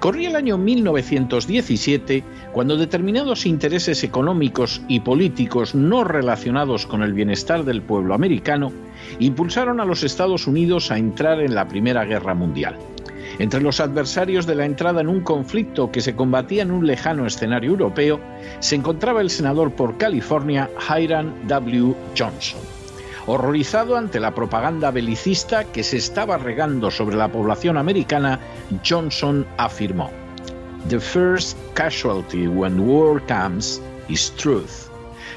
Corría el año 1917 cuando determinados intereses económicos y políticos no relacionados con el bienestar del pueblo americano impulsaron a los Estados Unidos a entrar en la Primera Guerra Mundial. Entre los adversarios de la entrada en un conflicto que se combatía en un lejano escenario europeo se encontraba el senador por California Hiram W. Johnson. Horrorizado ante la propaganda belicista que se estaba regando sobre la población americana, Johnson afirmó, The first casualty when war comes is truth,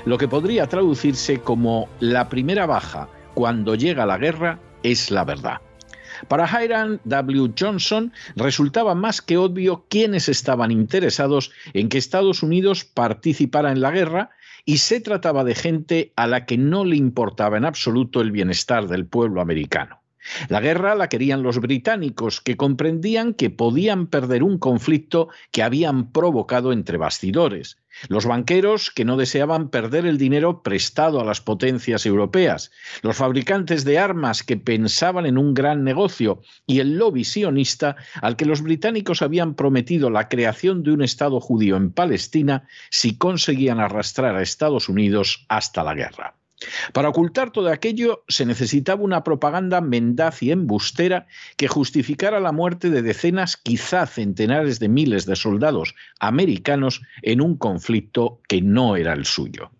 lo que podría traducirse como la primera baja cuando llega la guerra es la verdad. Para Hiram W. Johnson resultaba más que obvio quiénes estaban interesados en que Estados Unidos participara en la guerra y se trataba de gente a la que no le importaba en absoluto el bienestar del pueblo americano. La guerra la querían los británicos, que comprendían que podían perder un conflicto que habían provocado entre bastidores. Los banqueros, que no deseaban perder el dinero prestado a las potencias europeas. Los fabricantes de armas, que pensaban en un gran negocio. Y el lobby sionista, al que los británicos habían prometido la creación de un Estado judío en Palestina si conseguían arrastrar a Estados Unidos hasta la guerra. Para ocultar todo aquello se necesitaba una propaganda mendaz y embustera que justificara la muerte de decenas, quizá centenares de miles de soldados americanos en un conflicto que no era el suyo.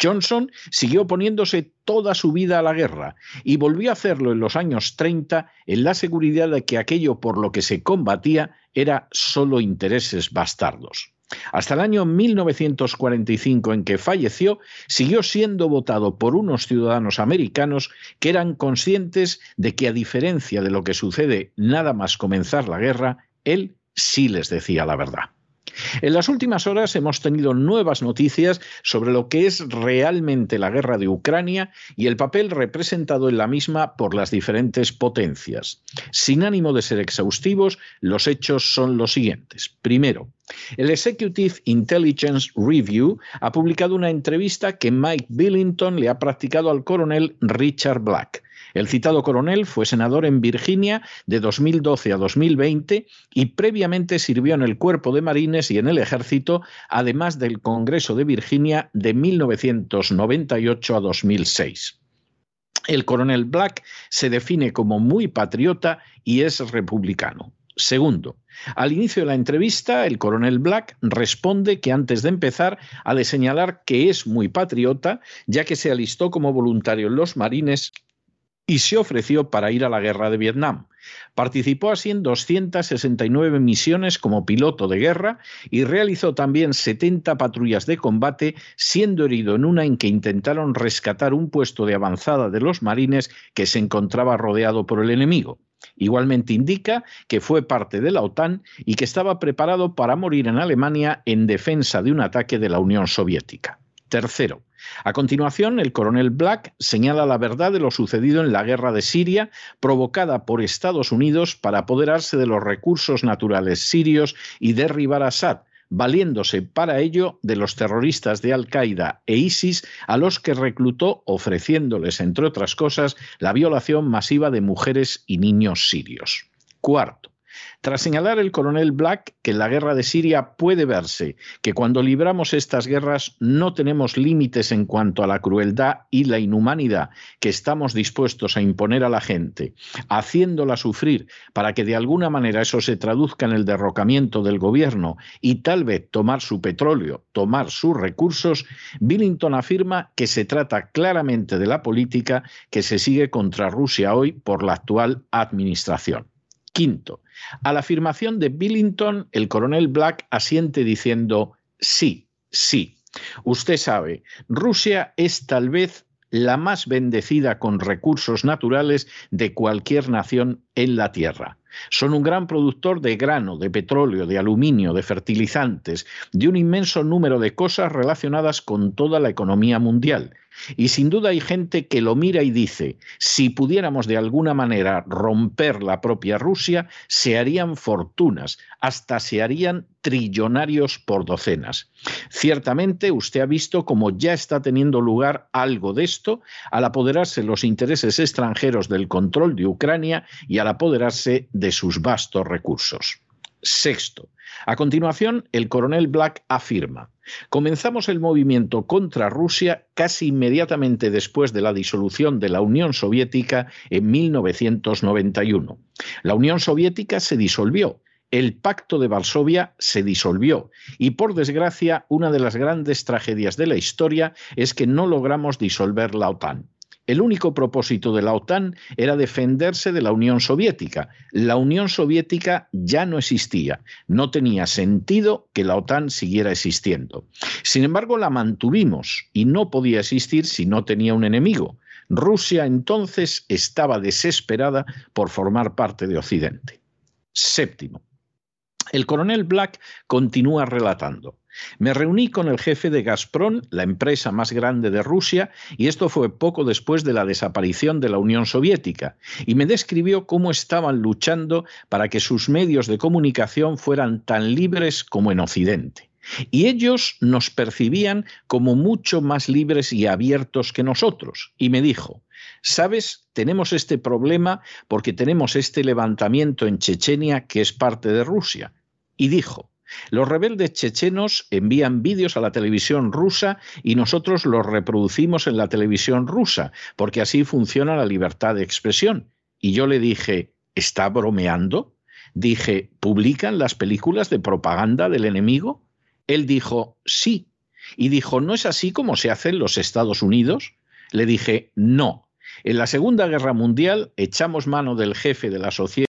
Johnson siguió oponiéndose toda su vida a la guerra y volvió a hacerlo en los años 30 en la seguridad de que aquello por lo que se combatía era solo intereses bastardos. Hasta el año 1945 en que falleció, siguió siendo votado por unos ciudadanos americanos que eran conscientes de que a diferencia de lo que sucede nada más comenzar la guerra, él sí les decía la verdad. En las últimas horas hemos tenido nuevas noticias sobre lo que es realmente la guerra de Ucrania y el papel representado en la misma por las diferentes potencias. Sin ánimo de ser exhaustivos, los hechos son los siguientes. Primero, el Executive Intelligence Review ha publicado una entrevista que Mike Billington le ha practicado al coronel Richard Black. El citado coronel fue senador en Virginia de 2012 a 2020 y previamente sirvió en el Cuerpo de Marines y en el Ejército, además del Congreso de Virginia de 1998 a 2006. El coronel Black se define como muy patriota y es republicano. Segundo, al inicio de la entrevista, el coronel Black responde que antes de empezar ha de señalar que es muy patriota, ya que se alistó como voluntario en los marines y se ofreció para ir a la guerra de Vietnam. Participó así en 269 misiones como piloto de guerra y realizó también 70 patrullas de combate, siendo herido en una en que intentaron rescatar un puesto de avanzada de los marines que se encontraba rodeado por el enemigo. Igualmente indica que fue parte de la OTAN y que estaba preparado para morir en Alemania en defensa de un ataque de la Unión Soviética. Tercero, a continuación, el coronel Black señala la verdad de lo sucedido en la guerra de Siria, provocada por Estados Unidos para apoderarse de los recursos naturales sirios y derribar a Assad, valiéndose para ello de los terroristas de Al-Qaeda e ISIS, a los que reclutó ofreciéndoles, entre otras cosas, la violación masiva de mujeres y niños sirios. Cuarto, tras señalar el coronel Black que en la guerra de Siria puede verse que cuando libramos estas guerras no tenemos límites en cuanto a la crueldad y la inhumanidad que estamos dispuestos a imponer a la gente, haciéndola sufrir para que de alguna manera eso se traduzca en el derrocamiento del gobierno y tal vez tomar su petróleo, tomar sus recursos, Billington afirma que se trata claramente de la política que se sigue contra Rusia hoy por la actual administración. Quinto, a la afirmación de Billington, el coronel Black asiente diciendo, sí, sí. Usted sabe, Rusia es tal vez la más bendecida con recursos naturales de cualquier nación en la Tierra. Son un gran productor de grano, de petróleo, de aluminio, de fertilizantes, de un inmenso número de cosas relacionadas con toda la economía mundial. Y sin duda hay gente que lo mira y dice, si pudiéramos de alguna manera romper la propia Rusia, se harían fortunas, hasta se harían trillonarios por docenas. Ciertamente usted ha visto cómo ya está teniendo lugar algo de esto al apoderarse los intereses extranjeros del control de Ucrania y al apoderarse de sus vastos recursos. Sexto, a continuación, el coronel Black afirma, comenzamos el movimiento contra Rusia casi inmediatamente después de la disolución de la Unión Soviética en 1991. La Unión Soviética se disolvió el pacto de Varsovia se disolvió y por desgracia una de las grandes tragedias de la historia es que no logramos disolver la OTAN. El único propósito de la OTAN era defenderse de la Unión Soviética. La Unión Soviética ya no existía. No tenía sentido que la OTAN siguiera existiendo. Sin embargo, la mantuvimos y no podía existir si no tenía un enemigo. Rusia entonces estaba desesperada por formar parte de Occidente. Séptimo. El coronel Black continúa relatando. Me reuní con el jefe de Gazprom, la empresa más grande de Rusia, y esto fue poco después de la desaparición de la Unión Soviética, y me describió cómo estaban luchando para que sus medios de comunicación fueran tan libres como en Occidente. Y ellos nos percibían como mucho más libres y abiertos que nosotros. Y me dijo, ¿sabes? Tenemos este problema porque tenemos este levantamiento en Chechenia que es parte de Rusia. Y dijo, los rebeldes chechenos envían vídeos a la televisión rusa y nosotros los reproducimos en la televisión rusa, porque así funciona la libertad de expresión. Y yo le dije, ¿está bromeando? Dije, ¿publican las películas de propaganda del enemigo? Él dijo, sí. Y dijo, ¿no es así como se hace en los Estados Unidos? Le dije, no. En la Segunda Guerra Mundial echamos mano del jefe de la sociedad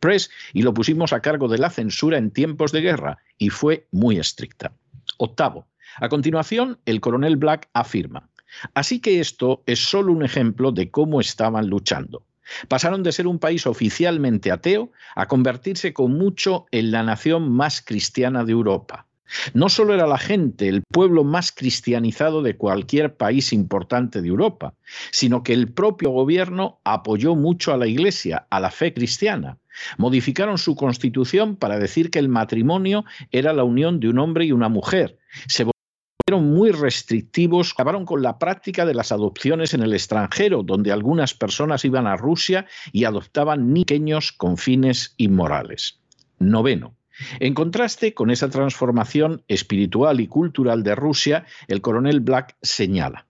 Press y lo pusimos a cargo de la censura en tiempos de guerra y fue muy estricta. Octavo. A continuación, el coronel Black afirma, así que esto es solo un ejemplo de cómo estaban luchando. Pasaron de ser un país oficialmente ateo a convertirse con mucho en la nación más cristiana de Europa. No solo era la gente el pueblo más cristianizado de cualquier país importante de Europa, sino que el propio gobierno apoyó mucho a la Iglesia, a la fe cristiana. Modificaron su constitución para decir que el matrimonio era la unión de un hombre y una mujer. Se volvieron muy restrictivos, acabaron con la práctica de las adopciones en el extranjero, donde algunas personas iban a Rusia y adoptaban niños con fines inmorales. Noveno. En contraste con esa transformación espiritual y cultural de Rusia, el coronel Black señala,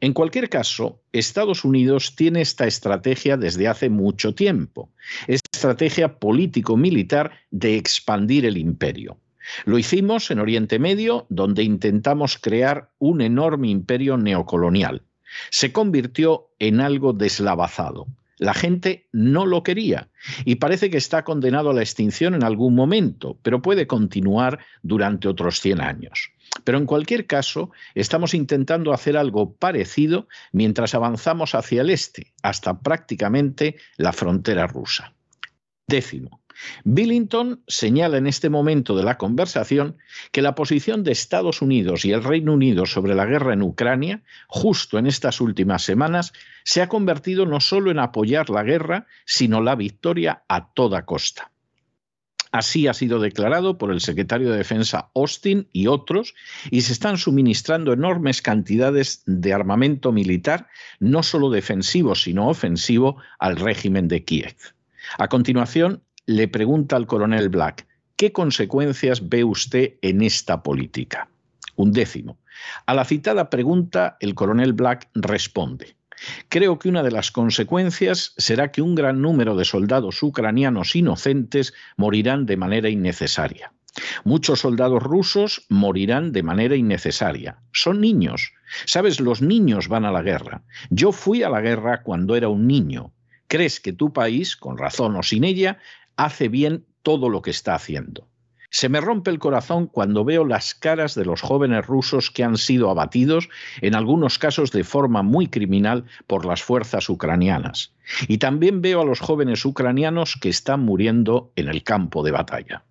en cualquier caso, Estados Unidos tiene esta estrategia desde hace mucho tiempo, estrategia político-militar de expandir el imperio. Lo hicimos en Oriente Medio, donde intentamos crear un enorme imperio neocolonial. Se convirtió en algo deslavazado. La gente no lo quería y parece que está condenado a la extinción en algún momento, pero puede continuar durante otros 100 años. Pero en cualquier caso, estamos intentando hacer algo parecido mientras avanzamos hacia el este, hasta prácticamente la frontera rusa. Décimo. Billington señala en este momento de la conversación que la posición de Estados Unidos y el Reino Unido sobre la guerra en Ucrania, justo en estas últimas semanas, se ha convertido no solo en apoyar la guerra, sino la victoria a toda costa. Así ha sido declarado por el secretario de Defensa Austin y otros, y se están suministrando enormes cantidades de armamento militar, no solo defensivo, sino ofensivo, al régimen de Kiev. A continuación, le pregunta al coronel Black, ¿qué consecuencias ve usted en esta política? Un décimo. A la citada pregunta, el coronel Black responde, Creo que una de las consecuencias será que un gran número de soldados ucranianos inocentes morirán de manera innecesaria. Muchos soldados rusos morirán de manera innecesaria. Son niños. Sabes, los niños van a la guerra. Yo fui a la guerra cuando era un niño crees que tu país, con razón o sin ella, hace bien todo lo que está haciendo. Se me rompe el corazón cuando veo las caras de los jóvenes rusos que han sido abatidos, en algunos casos de forma muy criminal, por las fuerzas ucranianas. Y también veo a los jóvenes ucranianos que están muriendo en el campo de batalla.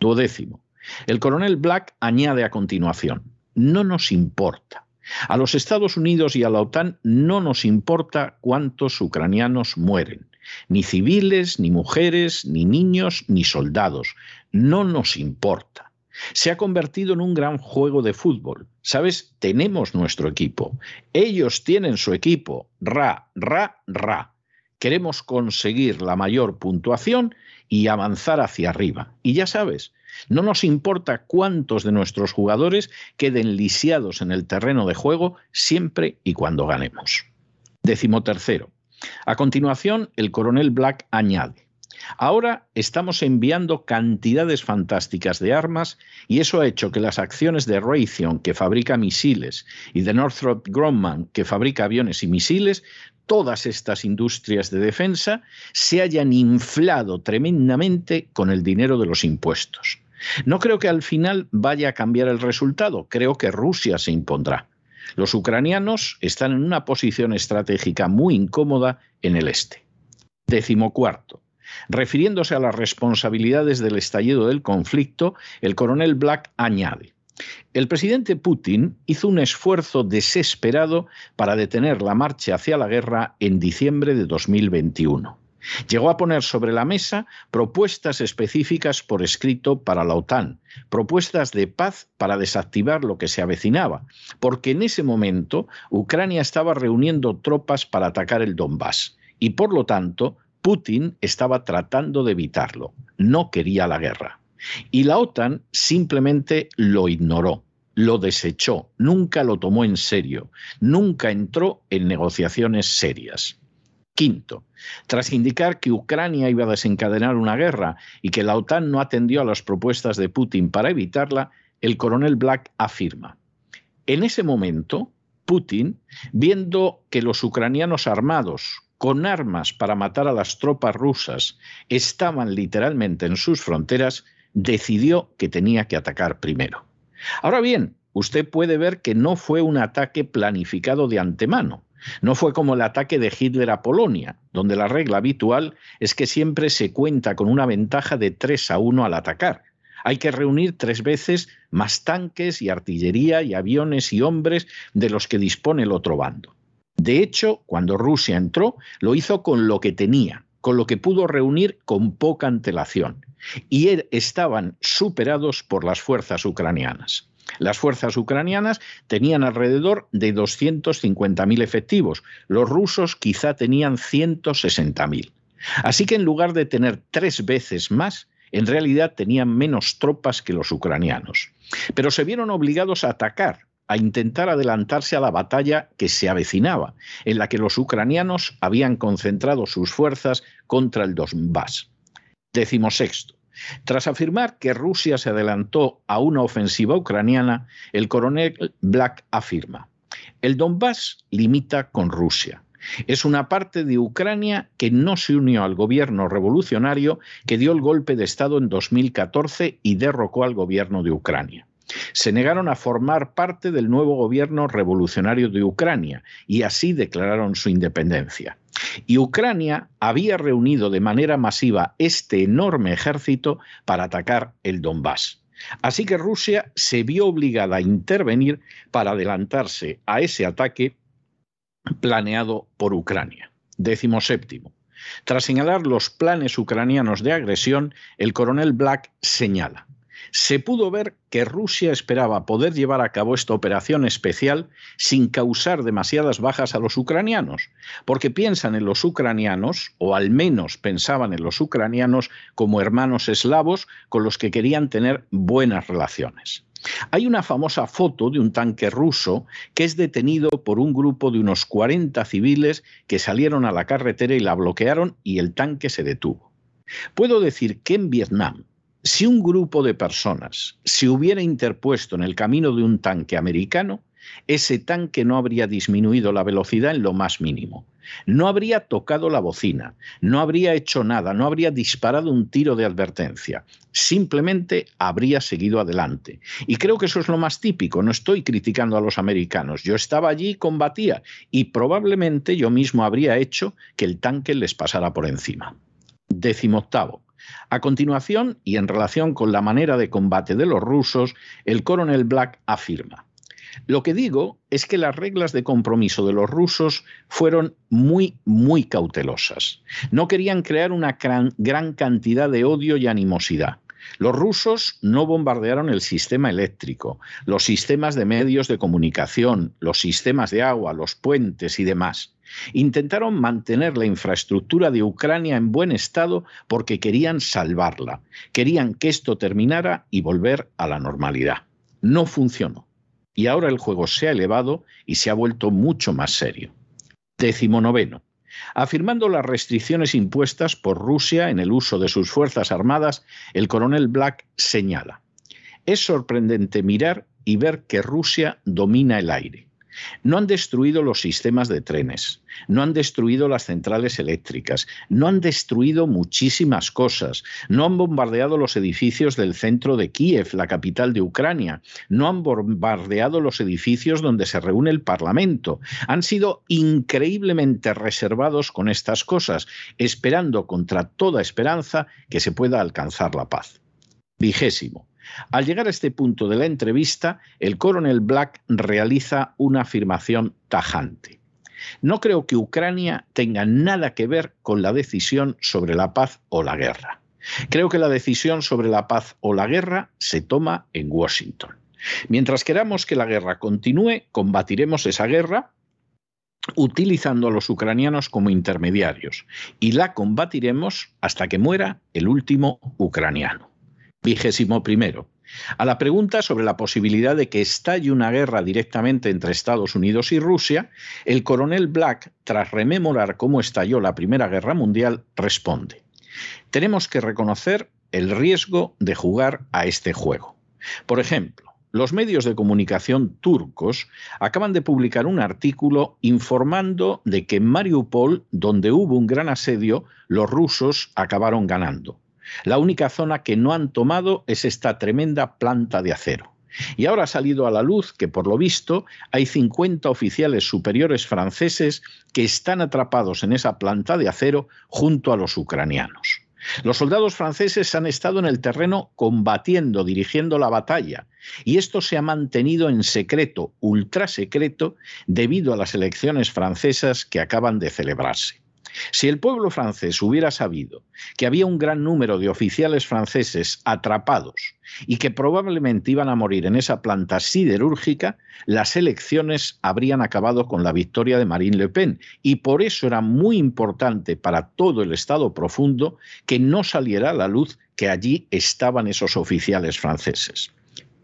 Duodécimo. El coronel Black añade a continuación, no nos importa. A los Estados Unidos y a la OTAN no nos importa cuántos ucranianos mueren, ni civiles, ni mujeres, ni niños, ni soldados. No nos importa. Se ha convertido en un gran juego de fútbol. ¿Sabes? Tenemos nuestro equipo. Ellos tienen su equipo. Ra, ra, ra. Queremos conseguir la mayor puntuación y avanzar hacia arriba. Y ya sabes, no nos importa cuántos de nuestros jugadores queden lisiados en el terreno de juego siempre y cuando ganemos. Décimo tercero. A continuación, el coronel Black añade. Ahora estamos enviando cantidades fantásticas de armas y eso ha hecho que las acciones de Raytheon, que fabrica misiles, y de Northrop Grumman, que fabrica aviones y misiles, todas estas industrias de defensa se hayan inflado tremendamente con el dinero de los impuestos. No creo que al final vaya a cambiar el resultado, creo que Rusia se impondrá. Los ucranianos están en una posición estratégica muy incómoda en el este. Décimo cuarto. Refiriéndose a las responsabilidades del estallido del conflicto, el coronel Black añade, el presidente Putin hizo un esfuerzo desesperado para detener la marcha hacia la guerra en diciembre de 2021. Llegó a poner sobre la mesa propuestas específicas por escrito para la OTAN, propuestas de paz para desactivar lo que se avecinaba, porque en ese momento Ucrania estaba reuniendo tropas para atacar el Donbass y por lo tanto Putin estaba tratando de evitarlo, no quería la guerra. Y la OTAN simplemente lo ignoró, lo desechó, nunca lo tomó en serio, nunca entró en negociaciones serias. Quinto, tras indicar que Ucrania iba a desencadenar una guerra y que la OTAN no atendió a las propuestas de Putin para evitarla, el coronel Black afirma, en ese momento, Putin, viendo que los ucranianos armados, con armas para matar a las tropas rusas, estaban literalmente en sus fronteras, decidió que tenía que atacar primero. Ahora bien, usted puede ver que no fue un ataque planificado de antemano. No fue como el ataque de Hitler a Polonia, donde la regla habitual es que siempre se cuenta con una ventaja de 3 a 1 al atacar. Hay que reunir tres veces más tanques y artillería y aviones y hombres de los que dispone el otro bando. De hecho, cuando Rusia entró, lo hizo con lo que tenía, con lo que pudo reunir con poca antelación y er, estaban superados por las fuerzas ucranianas. Las fuerzas ucranianas tenían alrededor de 250.000 efectivos, los rusos quizá tenían 160.000. Así que en lugar de tener tres veces más, en realidad tenían menos tropas que los ucranianos. Pero se vieron obligados a atacar, a intentar adelantarse a la batalla que se avecinaba, en la que los ucranianos habían concentrado sus fuerzas contra el Donbass. Decimosexto. Tras afirmar que Rusia se adelantó a una ofensiva ucraniana, el coronel Black afirma, el Donbass limita con Rusia. Es una parte de Ucrania que no se unió al gobierno revolucionario que dio el golpe de Estado en 2014 y derrocó al gobierno de Ucrania se negaron a formar parte del nuevo gobierno revolucionario de Ucrania y así declararon su independencia. Y Ucrania había reunido de manera masiva este enorme ejército para atacar el Donbass. Así que Rusia se vio obligada a intervenir para adelantarse a ese ataque planeado por Ucrania. Décimo séptimo. Tras señalar los planes ucranianos de agresión, el coronel Black señala se pudo ver que Rusia esperaba poder llevar a cabo esta operación especial sin causar demasiadas bajas a los ucranianos, porque piensan en los ucranianos, o al menos pensaban en los ucranianos como hermanos eslavos con los que querían tener buenas relaciones. Hay una famosa foto de un tanque ruso que es detenido por un grupo de unos 40 civiles que salieron a la carretera y la bloquearon y el tanque se detuvo. Puedo decir que en Vietnam si un grupo de personas se hubiera interpuesto en el camino de un tanque americano, ese tanque no habría disminuido la velocidad en lo más mínimo. No habría tocado la bocina, no habría hecho nada, no habría disparado un tiro de advertencia. Simplemente habría seguido adelante. Y creo que eso es lo más típico. No estoy criticando a los americanos. Yo estaba allí y combatía y probablemente yo mismo habría hecho que el tanque les pasara por encima. Décimo octavo. A continuación, y en relación con la manera de combate de los rusos, el coronel Black afirma, lo que digo es que las reglas de compromiso de los rusos fueron muy, muy cautelosas. No querían crear una gran, cantidad de odio y animosidad. Los rusos no bombardearon el sistema eléctrico, los sistemas de medios de comunicación, los sistemas de agua, los puentes y demás. Intentaron mantener la infraestructura de Ucrania en buen estado porque querían salvarla, querían que esto terminara y volver a la normalidad. No funcionó. Y ahora el juego se ha elevado y se ha vuelto mucho más serio. Décimo noveno. Afirmando las restricciones impuestas por Rusia en el uso de sus fuerzas armadas, el coronel Black señala, es sorprendente mirar y ver que Rusia domina el aire. No han destruido los sistemas de trenes, no han destruido las centrales eléctricas, no han destruido muchísimas cosas, no han bombardeado los edificios del centro de Kiev, la capital de Ucrania, no han bombardeado los edificios donde se reúne el Parlamento. Han sido increíblemente reservados con estas cosas, esperando contra toda esperanza que se pueda alcanzar la paz. Vigésimo. Al llegar a este punto de la entrevista, el coronel Black realiza una afirmación tajante. No creo que Ucrania tenga nada que ver con la decisión sobre la paz o la guerra. Creo que la decisión sobre la paz o la guerra se toma en Washington. Mientras queramos que la guerra continúe, combatiremos esa guerra utilizando a los ucranianos como intermediarios y la combatiremos hasta que muera el último ucraniano. Vigésimo primero. A la pregunta sobre la posibilidad de que estalle una guerra directamente entre Estados Unidos y Rusia, el coronel Black, tras rememorar cómo estalló la Primera Guerra Mundial, responde, tenemos que reconocer el riesgo de jugar a este juego. Por ejemplo, los medios de comunicación turcos acaban de publicar un artículo informando de que en Mariupol, donde hubo un gran asedio, los rusos acabaron ganando. La única zona que no han tomado es esta tremenda planta de acero. Y ahora ha salido a la luz que, por lo visto, hay 50 oficiales superiores franceses que están atrapados en esa planta de acero junto a los ucranianos. Los soldados franceses han estado en el terreno combatiendo, dirigiendo la batalla, y esto se ha mantenido en secreto, ultra secreto, debido a las elecciones francesas que acaban de celebrarse. Si el pueblo francés hubiera sabido que había un gran número de oficiales franceses atrapados y que probablemente iban a morir en esa planta siderúrgica, las elecciones habrían acabado con la victoria de Marine Le Pen. Y por eso era muy importante para todo el Estado profundo que no saliera a la luz que allí estaban esos oficiales franceses.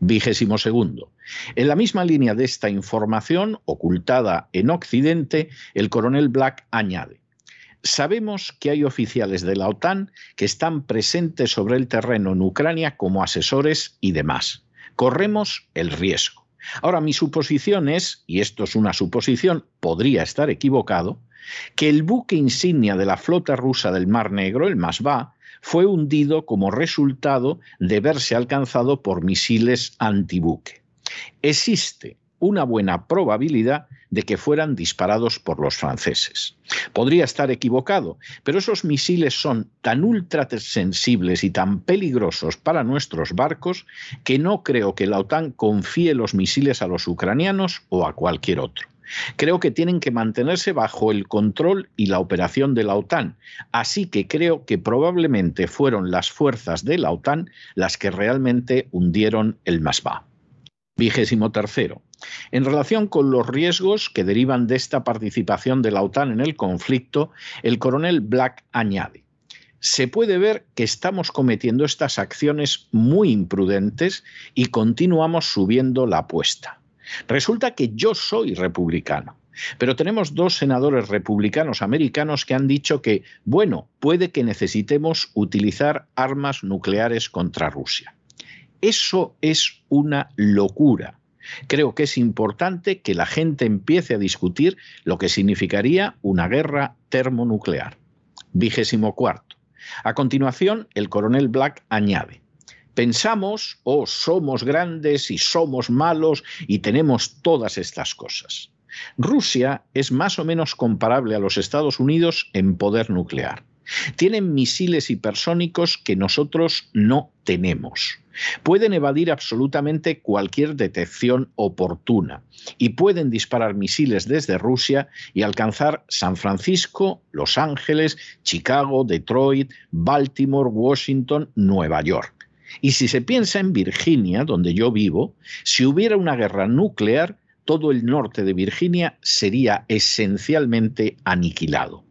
Vigésimo segundo. En la misma línea de esta información, ocultada en Occidente, el coronel Black añade, Sabemos que hay oficiales de la OTAN que están presentes sobre el terreno en Ucrania como asesores y demás. Corremos el riesgo. Ahora, mi suposición es, y esto es una suposición, podría estar equivocado, que el buque insignia de la flota rusa del Mar Negro, el Masva, fue hundido como resultado de verse alcanzado por misiles antibuque. Existe una buena probabilidad de que fueran disparados por los franceses. Podría estar equivocado, pero esos misiles son tan ultra sensibles y tan peligrosos para nuestros barcos que no creo que la OTAN confíe los misiles a los ucranianos o a cualquier otro. Creo que tienen que mantenerse bajo el control y la operación de la OTAN, así que creo que probablemente fueron las fuerzas de la OTAN las que realmente hundieron el Masba. Vigésimo tercero. En relación con los riesgos que derivan de esta participación de la OTAN en el conflicto, el coronel Black añade, se puede ver que estamos cometiendo estas acciones muy imprudentes y continuamos subiendo la apuesta. Resulta que yo soy republicano. Pero tenemos dos senadores republicanos americanos que han dicho que, bueno, puede que necesitemos utilizar armas nucleares contra Rusia. Eso es una locura. Creo que es importante que la gente empiece a discutir lo que significaría una guerra termonuclear. Vigésimo cuarto. A continuación, el coronel Black añade, pensamos o oh, somos grandes y somos malos y tenemos todas estas cosas. Rusia es más o menos comparable a los Estados Unidos en poder nuclear. Tienen misiles hipersónicos que nosotros no tenemos. Pueden evadir absolutamente cualquier detección oportuna y pueden disparar misiles desde Rusia y alcanzar San Francisco, Los Ángeles, Chicago, Detroit, Baltimore, Washington, Nueva York. Y si se piensa en Virginia, donde yo vivo, si hubiera una guerra nuclear, todo el norte de Virginia sería esencialmente aniquilado.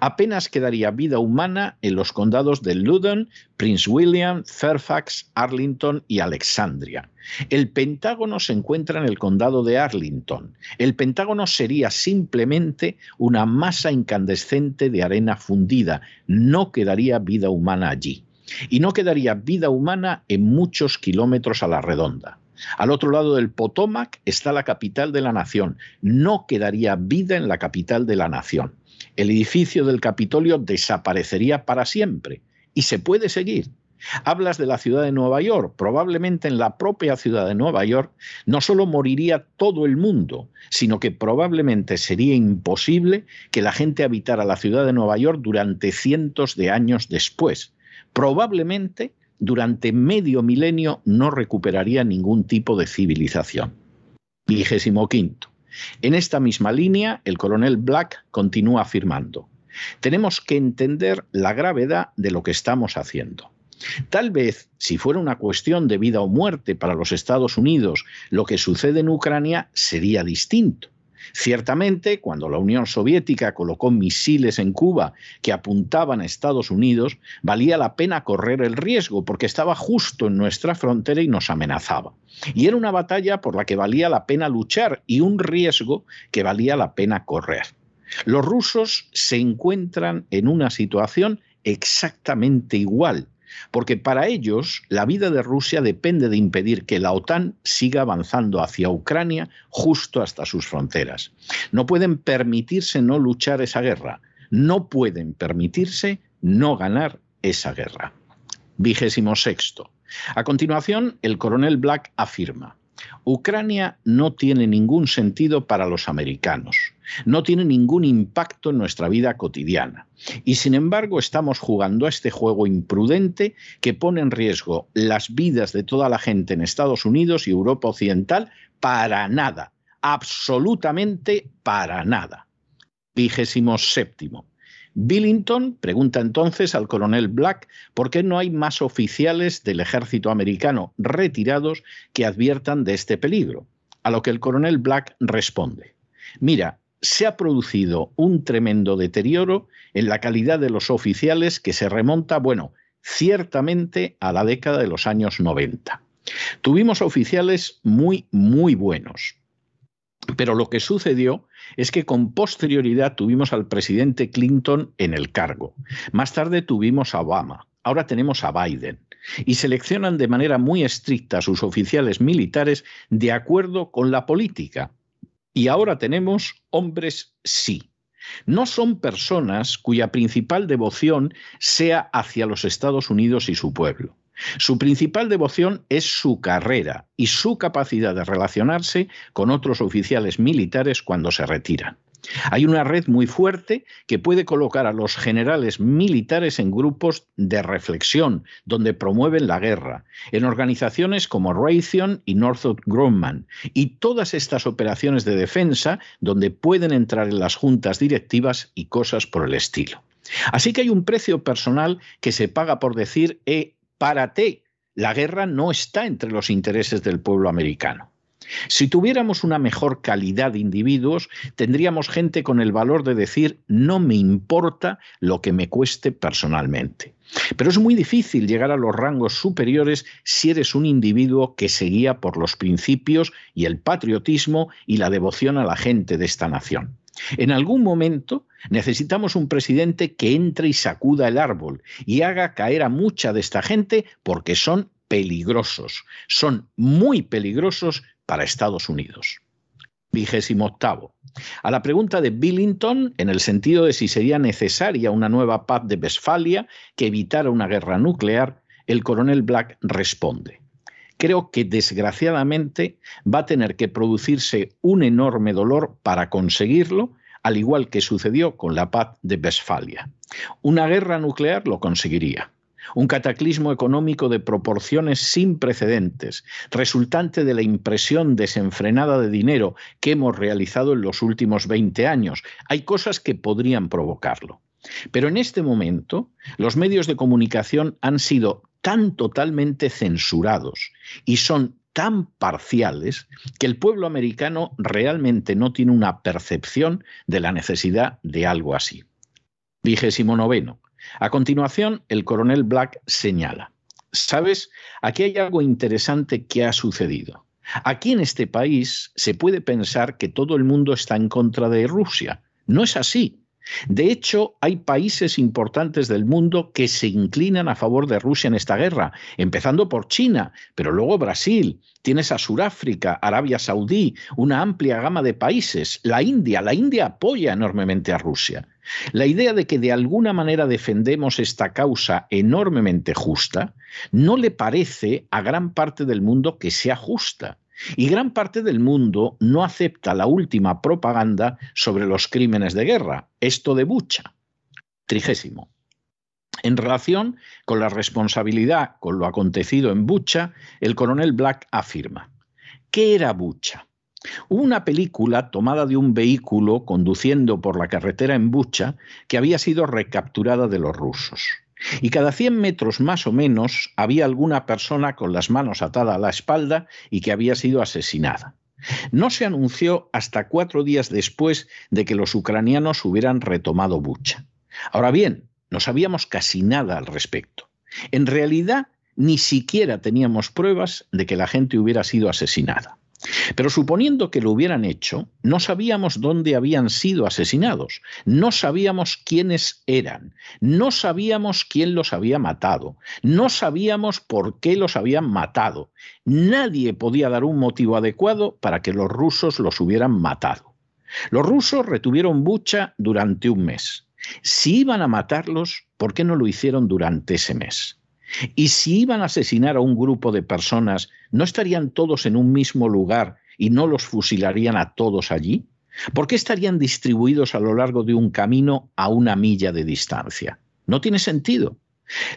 Apenas quedaría vida humana en los condados de Loudoun, Prince William, Fairfax, Arlington y Alexandria. El Pentágono se encuentra en el condado de Arlington. El Pentágono sería simplemente una masa incandescente de arena fundida. No quedaría vida humana allí. Y no quedaría vida humana en muchos kilómetros a la redonda. Al otro lado del Potomac está la capital de la nación. No quedaría vida en la capital de la nación. El edificio del Capitolio desaparecería para siempre. Y se puede seguir. Hablas de la ciudad de Nueva York. Probablemente en la propia ciudad de Nueva York no solo moriría todo el mundo, sino que probablemente sería imposible que la gente habitara la ciudad de Nueva York durante cientos de años después. Probablemente durante medio milenio no recuperaría ningún tipo de civilización. Vigésimo quinto. En esta misma línea, el coronel Black continúa afirmando, tenemos que entender la gravedad de lo que estamos haciendo. Tal vez, si fuera una cuestión de vida o muerte para los Estados Unidos, lo que sucede en Ucrania sería distinto. Ciertamente, cuando la Unión Soviética colocó misiles en Cuba que apuntaban a Estados Unidos, valía la pena correr el riesgo porque estaba justo en nuestra frontera y nos amenazaba. Y era una batalla por la que valía la pena luchar y un riesgo que valía la pena correr. Los rusos se encuentran en una situación exactamente igual porque para ellos la vida de Rusia depende de impedir que la OTAN siga avanzando hacia Ucrania justo hasta sus fronteras. No pueden permitirse no luchar esa guerra, no pueden permitirse no ganar esa guerra. Vigésimo sexto. A continuación, el coronel Black afirma, Ucrania no tiene ningún sentido para los americanos, no tiene ningún impacto en nuestra vida cotidiana. Y sin embargo estamos jugando a este juego imprudente que pone en riesgo las vidas de toda la gente en Estados Unidos y Europa Occidental para nada, absolutamente para nada. Vigésimo séptimo. Billington pregunta entonces al coronel Black por qué no hay más oficiales del ejército americano retirados que adviertan de este peligro. A lo que el coronel Black responde, mira, se ha producido un tremendo deterioro en la calidad de los oficiales que se remonta, bueno, ciertamente a la década de los años 90. Tuvimos oficiales muy, muy buenos. Pero lo que sucedió es que con posterioridad tuvimos al presidente Clinton en el cargo. Más tarde tuvimos a Obama. Ahora tenemos a Biden. Y seleccionan de manera muy estricta a sus oficiales militares de acuerdo con la política. Y ahora tenemos hombres sí. No son personas cuya principal devoción sea hacia los Estados Unidos y su pueblo. Su principal devoción es su carrera y su capacidad de relacionarse con otros oficiales militares cuando se retiran. Hay una red muy fuerte que puede colocar a los generales militares en grupos de reflexión, donde promueven la guerra, en organizaciones como Raytheon y Northrop Grumman, y todas estas operaciones de defensa donde pueden entrar en las juntas directivas y cosas por el estilo. Así que hay un precio personal que se paga por decir, eh, párate, la guerra no está entre los intereses del pueblo americano. Si tuviéramos una mejor calidad de individuos, tendríamos gente con el valor de decir no me importa lo que me cueste personalmente. Pero es muy difícil llegar a los rangos superiores si eres un individuo que se guía por los principios y el patriotismo y la devoción a la gente de esta nación. En algún momento necesitamos un presidente que entre y sacuda el árbol y haga caer a mucha de esta gente porque son peligrosos, son muy peligrosos para Estados Unidos. Vigésimo octavo. A la pregunta de Billington, en el sentido de si sería necesaria una nueva paz de Westfalia que evitara una guerra nuclear, el coronel Black responde. Creo que desgraciadamente va a tener que producirse un enorme dolor para conseguirlo, al igual que sucedió con la paz de Westfalia. Una guerra nuclear lo conseguiría un cataclismo económico de proporciones sin precedentes, resultante de la impresión desenfrenada de dinero que hemos realizado en los últimos 20 años. Hay cosas que podrían provocarlo. Pero en este momento, los medios de comunicación han sido tan totalmente censurados y son tan parciales que el pueblo americano realmente no tiene una percepción de la necesidad de algo así. Vigésimo noveno. A continuación, el coronel Black señala, ¿sabes? Aquí hay algo interesante que ha sucedido. Aquí en este país se puede pensar que todo el mundo está en contra de Rusia. No es así. De hecho, hay países importantes del mundo que se inclinan a favor de Rusia en esta guerra, empezando por China, pero luego Brasil, tienes a Sudáfrica, Arabia Saudí, una amplia gama de países, la India, la India apoya enormemente a Rusia. La idea de que de alguna manera defendemos esta causa enormemente justa no le parece a gran parte del mundo que sea justa. Y gran parte del mundo no acepta la última propaganda sobre los crímenes de guerra, esto de Bucha. Trigésimo. En relación con la responsabilidad con lo acontecido en Bucha, el coronel Black afirma, ¿qué era Bucha? Una película tomada de un vehículo conduciendo por la carretera en Bucha que había sido recapturada de los rusos. Y cada 100 metros más o menos había alguna persona con las manos atadas a la espalda y que había sido asesinada. No se anunció hasta cuatro días después de que los ucranianos hubieran retomado Bucha. Ahora bien, no sabíamos casi nada al respecto. En realidad, ni siquiera teníamos pruebas de que la gente hubiera sido asesinada. Pero suponiendo que lo hubieran hecho, no sabíamos dónde habían sido asesinados, no sabíamos quiénes eran, no sabíamos quién los había matado, no sabíamos por qué los habían matado. Nadie podía dar un motivo adecuado para que los rusos los hubieran matado. Los rusos retuvieron Bucha durante un mes. Si iban a matarlos, ¿por qué no lo hicieron durante ese mes? Y si iban a asesinar a un grupo de personas, ¿no estarían todos en un mismo lugar y no los fusilarían a todos allí? ¿Por qué estarían distribuidos a lo largo de un camino a una milla de distancia? No tiene sentido.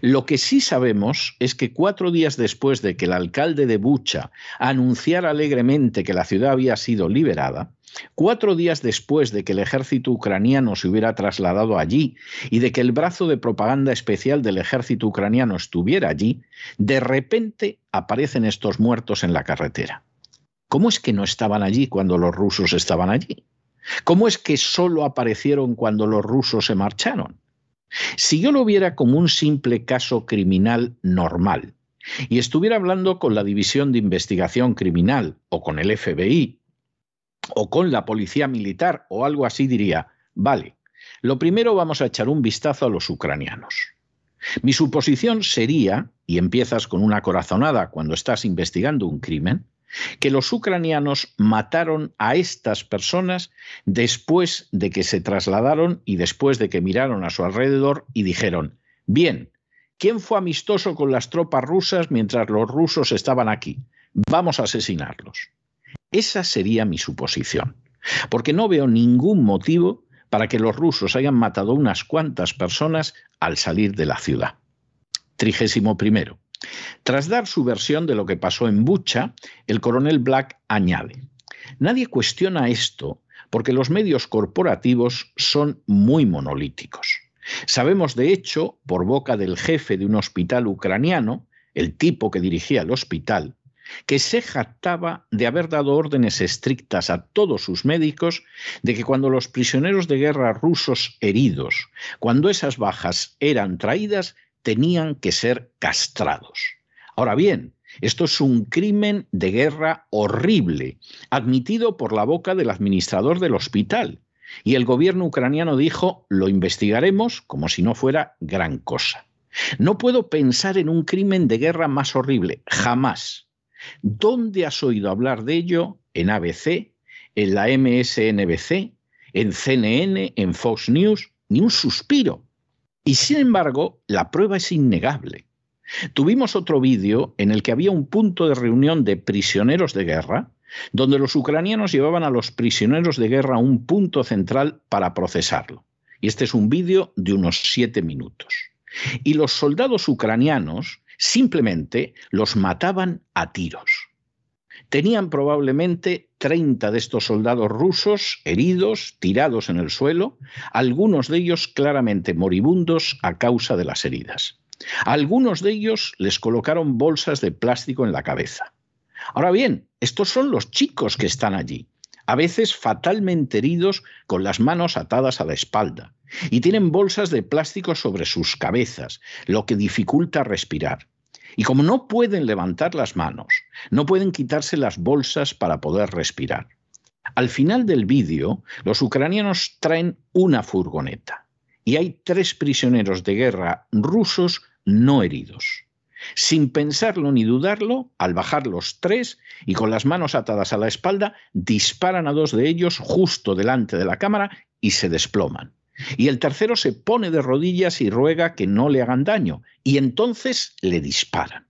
Lo que sí sabemos es que cuatro días después de que el alcalde de Bucha anunciara alegremente que la ciudad había sido liberada, cuatro días después de que el ejército ucraniano se hubiera trasladado allí y de que el brazo de propaganda especial del ejército ucraniano estuviera allí, de repente aparecen estos muertos en la carretera. ¿Cómo es que no estaban allí cuando los rusos estaban allí? ¿Cómo es que solo aparecieron cuando los rusos se marcharon? Si yo lo viera como un simple caso criminal normal y estuviera hablando con la División de Investigación Criminal o con el FBI o con la Policía Militar o algo así, diría, vale, lo primero vamos a echar un vistazo a los ucranianos. Mi suposición sería, y empiezas con una corazonada cuando estás investigando un crimen, que los ucranianos mataron a estas personas después de que se trasladaron y después de que miraron a su alrededor y dijeron, bien, ¿quién fue amistoso con las tropas rusas mientras los rusos estaban aquí? Vamos a asesinarlos. Esa sería mi suposición, porque no veo ningún motivo para que los rusos hayan matado unas cuantas personas al salir de la ciudad. Trigésimo primero. Tras dar su versión de lo que pasó en Bucha, el coronel Black añade, nadie cuestiona esto porque los medios corporativos son muy monolíticos. Sabemos, de hecho, por boca del jefe de un hospital ucraniano, el tipo que dirigía el hospital, que se jactaba de haber dado órdenes estrictas a todos sus médicos de que cuando los prisioneros de guerra rusos heridos, cuando esas bajas eran traídas, tenían que ser castrados. Ahora bien, esto es un crimen de guerra horrible, admitido por la boca del administrador del hospital. Y el gobierno ucraniano dijo, lo investigaremos como si no fuera gran cosa. No puedo pensar en un crimen de guerra más horrible, jamás. ¿Dónde has oído hablar de ello? En ABC, en la MSNBC, en CNN, en Fox News, ni un suspiro. Y sin embargo, la prueba es innegable. Tuvimos otro vídeo en el que había un punto de reunión de prisioneros de guerra, donde los ucranianos llevaban a los prisioneros de guerra a un punto central para procesarlo. Y este es un vídeo de unos siete minutos. Y los soldados ucranianos simplemente los mataban a tiros. Tenían probablemente 30 de estos soldados rusos heridos, tirados en el suelo, algunos de ellos claramente moribundos a causa de las heridas. algunos de ellos les colocaron bolsas de plástico en la cabeza. Ahora bien, estos son los chicos que están allí, a veces fatalmente heridos con las manos atadas a la espalda, y tienen bolsas de plástico sobre sus cabezas, lo que dificulta respirar. Y como no pueden levantar las manos, no pueden quitarse las bolsas para poder respirar. Al final del vídeo, los ucranianos traen una furgoneta y hay tres prisioneros de guerra rusos no heridos. Sin pensarlo ni dudarlo, al bajar los tres y con las manos atadas a la espalda, disparan a dos de ellos justo delante de la cámara y se desploman. Y el tercero se pone de rodillas y ruega que no le hagan daño, y entonces le disparan.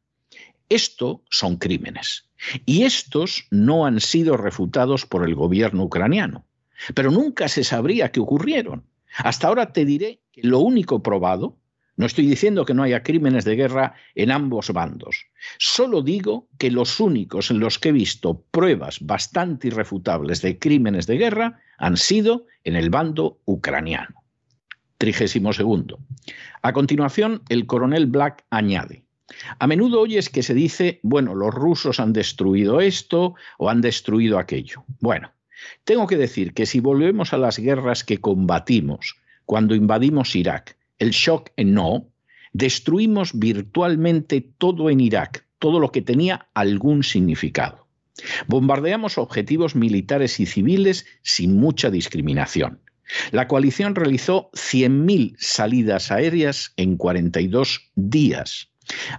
Esto son crímenes. Y estos no han sido refutados por el gobierno ucraniano. Pero nunca se sabría que ocurrieron. Hasta ahora te diré que lo único probado, no estoy diciendo que no haya crímenes de guerra en ambos bandos, solo digo que los únicos en los que he visto pruebas bastante irrefutables de crímenes de guerra han sido en el bando ucraniano. Trigésimo segundo. A continuación, el coronel Black añade, a menudo oyes que se dice, bueno, los rusos han destruido esto o han destruido aquello. Bueno, tengo que decir que si volvemos a las guerras que combatimos cuando invadimos Irak, el shock en no, destruimos virtualmente todo en Irak, todo lo que tenía algún significado. Bombardeamos objetivos militares y civiles sin mucha discriminación. La coalición realizó 100.000 salidas aéreas en 42 días.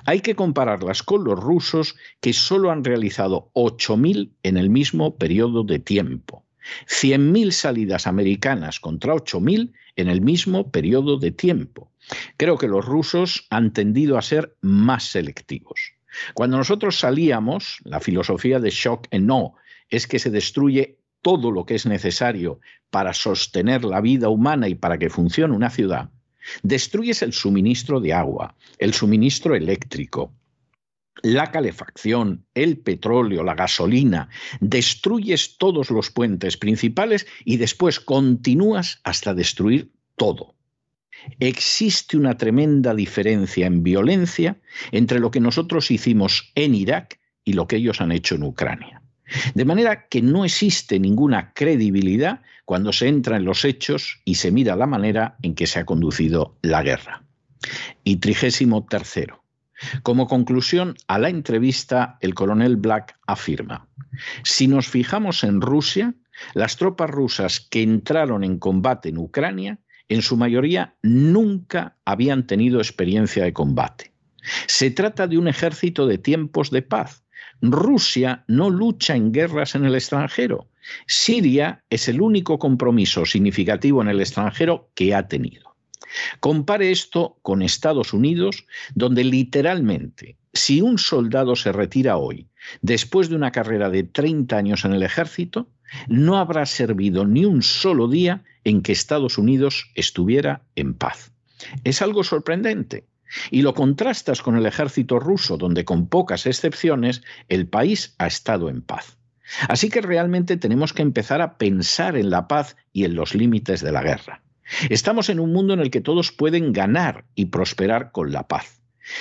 Hay que compararlas con los rusos que solo han realizado 8.000 en el mismo periodo de tiempo. 100.000 salidas americanas contra 8.000 en el mismo periodo de tiempo. Creo que los rusos han tendido a ser más selectivos. Cuando nosotros salíamos, la filosofía de shock no es que se destruye todo lo que es necesario para sostener la vida humana y para que funcione una ciudad. Destruyes el suministro de agua, el suministro eléctrico, la calefacción, el petróleo, la gasolina, destruyes todos los puentes principales y después continúas hasta destruir todo. Existe una tremenda diferencia en violencia entre lo que nosotros hicimos en Irak y lo que ellos han hecho en Ucrania. De manera que no existe ninguna credibilidad cuando se entra en los hechos y se mira la manera en que se ha conducido la guerra. Y trigésimo tercero. Como conclusión a la entrevista, el coronel Black afirma, si nos fijamos en Rusia, las tropas rusas que entraron en combate en Ucrania, en su mayoría nunca habían tenido experiencia de combate. Se trata de un ejército de tiempos de paz. Rusia no lucha en guerras en el extranjero, Siria es el único compromiso significativo en el extranjero que ha tenido. Compare esto con Estados Unidos, donde literalmente, si un soldado se retira hoy, después de una carrera de 30 años en el ejército, no habrá servido ni un solo día en que Estados Unidos estuviera en paz. Es algo sorprendente. Y lo contrastas con el ejército ruso, donde con pocas excepciones el país ha estado en paz. Así que realmente tenemos que empezar a pensar en la paz y en los límites de la guerra. Estamos en un mundo en el que todos pueden ganar y prosperar con la paz.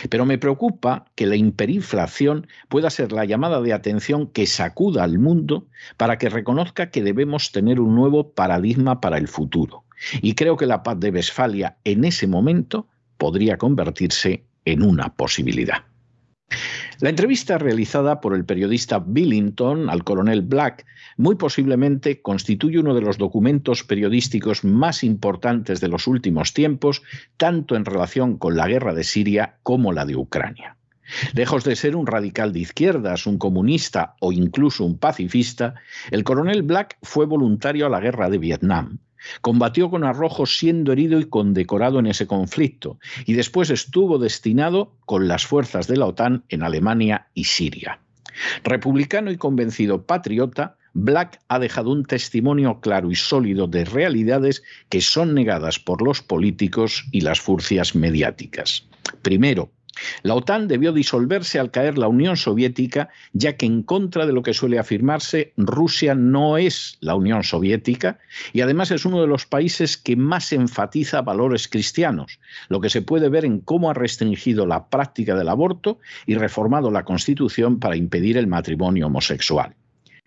Pero me preocupa que la hiperinflación pueda ser la llamada de atención que sacuda al mundo para que reconozca que debemos tener un nuevo paradigma para el futuro. Y creo que la paz de Westfalia en ese momento podría convertirse en una posibilidad. La entrevista realizada por el periodista Billington al coronel Black muy posiblemente constituye uno de los documentos periodísticos más importantes de los últimos tiempos, tanto en relación con la guerra de Siria como la de Ucrania. Lejos de ser un radical de izquierdas, un comunista o incluso un pacifista, el coronel Black fue voluntario a la guerra de Vietnam Combatió con arrojo siendo herido y condecorado en ese conflicto, y después estuvo destinado con las fuerzas de la OTAN en Alemania y Siria. Republicano y convencido patriota, Black ha dejado un testimonio claro y sólido de realidades que son negadas por los políticos y las furcias mediáticas. Primero, la OTAN debió disolverse al caer la Unión Soviética, ya que en contra de lo que suele afirmarse, Rusia no es la Unión Soviética y además es uno de los países que más enfatiza valores cristianos, lo que se puede ver en cómo ha restringido la práctica del aborto y reformado la Constitución para impedir el matrimonio homosexual.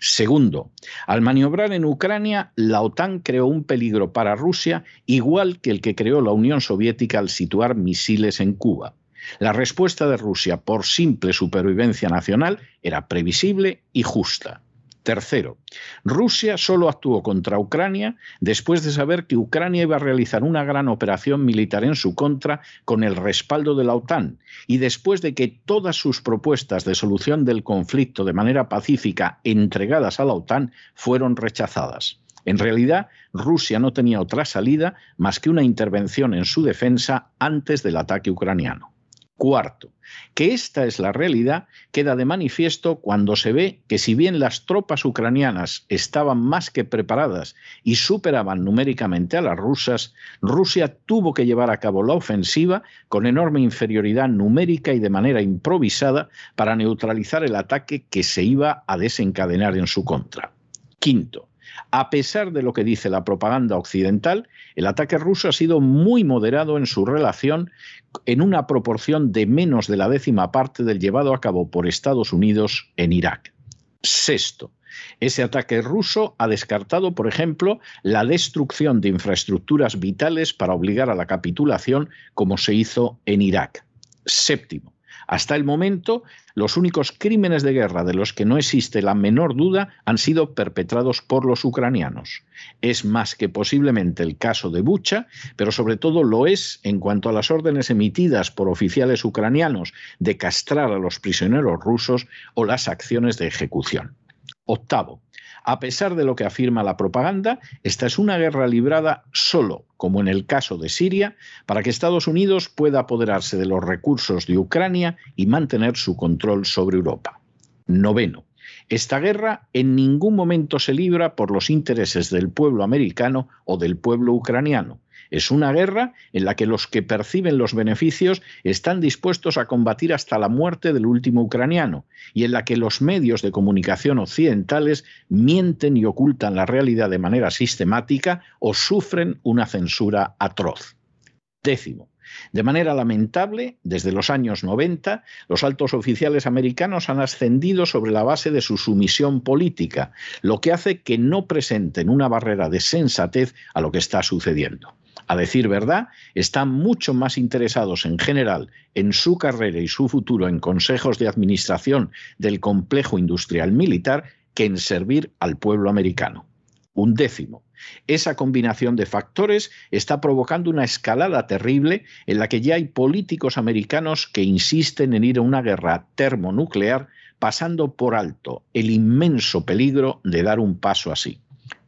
Segundo, al maniobrar en Ucrania, la OTAN creó un peligro para Rusia igual que el que creó la Unión Soviética al situar misiles en Cuba. La respuesta de Rusia por simple supervivencia nacional era previsible y justa. Tercero, Rusia solo actuó contra Ucrania después de saber que Ucrania iba a realizar una gran operación militar en su contra con el respaldo de la OTAN y después de que todas sus propuestas de solución del conflicto de manera pacífica entregadas a la OTAN fueron rechazadas. En realidad, Rusia no tenía otra salida más que una intervención en su defensa antes del ataque ucraniano. Cuarto, que esta es la realidad queda de manifiesto cuando se ve que si bien las tropas ucranianas estaban más que preparadas y superaban numéricamente a las rusas, Rusia tuvo que llevar a cabo la ofensiva con enorme inferioridad numérica y de manera improvisada para neutralizar el ataque que se iba a desencadenar en su contra. Quinto, a pesar de lo que dice la propaganda occidental, el ataque ruso ha sido muy moderado en su relación en una proporción de menos de la décima parte del llevado a cabo por Estados Unidos en Irak. Sexto, ese ataque ruso ha descartado, por ejemplo, la destrucción de infraestructuras vitales para obligar a la capitulación, como se hizo en Irak. Séptimo, hasta el momento, los únicos crímenes de guerra de los que no existe la menor duda han sido perpetrados por los ucranianos. Es más que posiblemente el caso de Bucha, pero sobre todo lo es en cuanto a las órdenes emitidas por oficiales ucranianos de castrar a los prisioneros rusos o las acciones de ejecución. Octavo, a pesar de lo que afirma la propaganda, esta es una guerra librada solo, como en el caso de Siria, para que Estados Unidos pueda apoderarse de los recursos de Ucrania y mantener su control sobre Europa. Noveno. Esta guerra en ningún momento se libra por los intereses del pueblo americano o del pueblo ucraniano, es una guerra en la que los que perciben los beneficios están dispuestos a combatir hasta la muerte del último ucraniano y en la que los medios de comunicación occidentales mienten y ocultan la realidad de manera sistemática o sufren una censura atroz. Décimo. De manera lamentable, desde los años 90, los altos oficiales americanos han ascendido sobre la base de su sumisión política, lo que hace que no presenten una barrera de sensatez a lo que está sucediendo a decir verdad, están mucho más interesados en general en su carrera y su futuro en consejos de administración del complejo industrial militar que en servir al pueblo americano. Un décimo. Esa combinación de factores está provocando una escalada terrible en la que ya hay políticos americanos que insisten en ir a una guerra termonuclear pasando por alto el inmenso peligro de dar un paso así.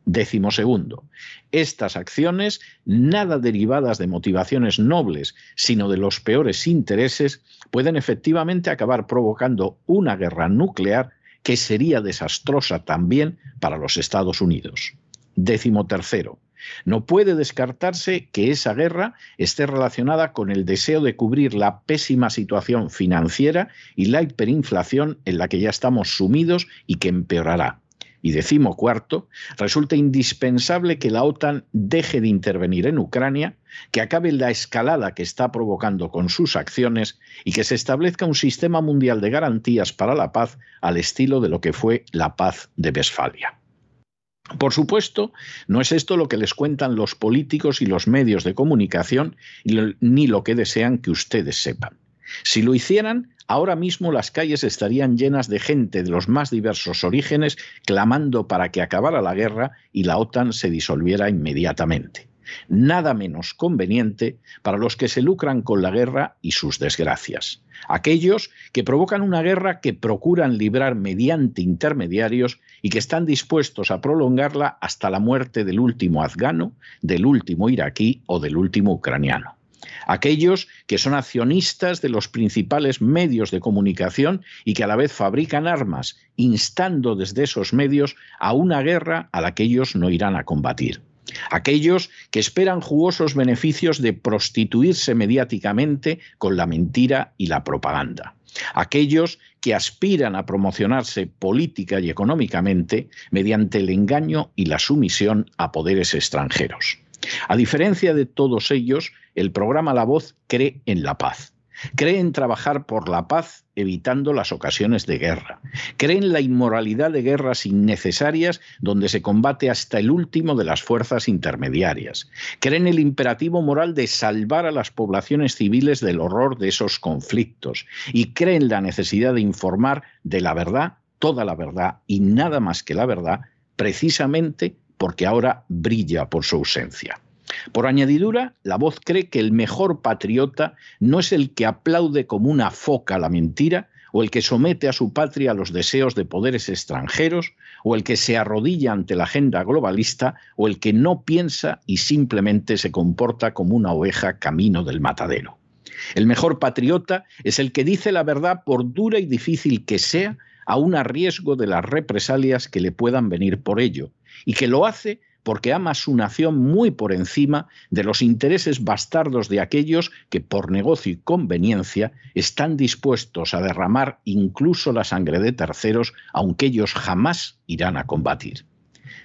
Décimo segundo, estas acciones, nada derivadas de motivaciones nobles, sino de los peores intereses, pueden efectivamente acabar provocando una guerra nuclear que sería desastrosa también para los Estados Unidos. Décimo tercero, no puede descartarse que esa guerra esté relacionada con el deseo de cubrir la pésima situación financiera y la hiperinflación en la que ya estamos sumidos y que empeorará. Y decimo cuarto, resulta indispensable que la OTAN deje de intervenir en Ucrania, que acabe la escalada que está provocando con sus acciones y que se establezca un sistema mundial de garantías para la paz al estilo de lo que fue la paz de Westfalia. Por supuesto, no es esto lo que les cuentan los políticos y los medios de comunicación, ni lo que desean que ustedes sepan. Si lo hicieran, Ahora mismo las calles estarían llenas de gente de los más diversos orígenes clamando para que acabara la guerra y la OTAN se disolviera inmediatamente. Nada menos conveniente para los que se lucran con la guerra y sus desgracias. Aquellos que provocan una guerra que procuran librar mediante intermediarios y que están dispuestos a prolongarla hasta la muerte del último afgano, del último iraquí o del último ucraniano aquellos que son accionistas de los principales medios de comunicación y que a la vez fabrican armas, instando desde esos medios a una guerra a la que ellos no irán a combatir. Aquellos que esperan jugosos beneficios de prostituirse mediáticamente con la mentira y la propaganda. Aquellos que aspiran a promocionarse política y económicamente mediante el engaño y la sumisión a poderes extranjeros. A diferencia de todos ellos, el programa La Voz cree en la paz. Cree en trabajar por la paz evitando las ocasiones de guerra. Cree en la inmoralidad de guerras innecesarias donde se combate hasta el último de las fuerzas intermediarias. Cree en el imperativo moral de salvar a las poblaciones civiles del horror de esos conflictos. Y cree en la necesidad de informar de la verdad toda la verdad y nada más que la verdad, precisamente porque ahora brilla por su ausencia. Por añadidura, la voz cree que el mejor patriota no es el que aplaude como una foca la mentira, o el que somete a su patria a los deseos de poderes extranjeros, o el que se arrodilla ante la agenda globalista, o el que no piensa y simplemente se comporta como una oveja camino del matadero. El mejor patriota es el que dice la verdad por dura y difícil que sea, aun a riesgo de las represalias que le puedan venir por ello, y que lo hace porque ama su nación muy por encima de los intereses bastardos de aquellos que por negocio y conveniencia están dispuestos a derramar incluso la sangre de terceros, aunque ellos jamás irán a combatir.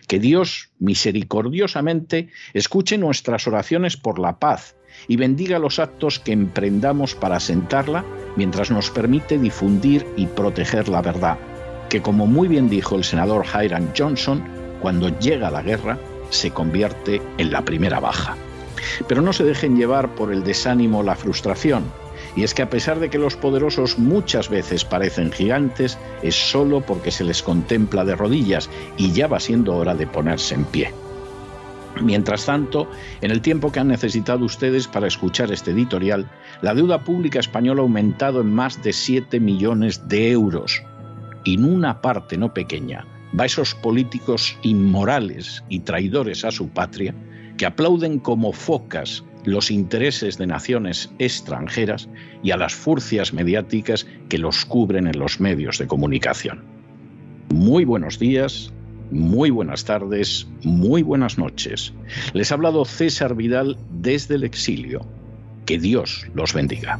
Que Dios misericordiosamente escuche nuestras oraciones por la paz y bendiga los actos que emprendamos para asentarla mientras nos permite difundir y proteger la verdad, que como muy bien dijo el senador Hiram Johnson, cuando llega la guerra, se convierte en la primera baja. Pero no se dejen llevar por el desánimo o la frustración. Y es que a pesar de que los poderosos muchas veces parecen gigantes, es solo porque se les contempla de rodillas y ya va siendo hora de ponerse en pie. Mientras tanto, en el tiempo que han necesitado ustedes para escuchar este editorial, la deuda pública española ha aumentado en más de 7 millones de euros. Y en una parte no pequeña va a esos políticos inmorales y traidores a su patria que aplauden como focas los intereses de naciones extranjeras y a las furcias mediáticas que los cubren en los medios de comunicación. Muy buenos días, muy buenas tardes, muy buenas noches. Les ha hablado César Vidal desde el exilio. Que Dios los bendiga.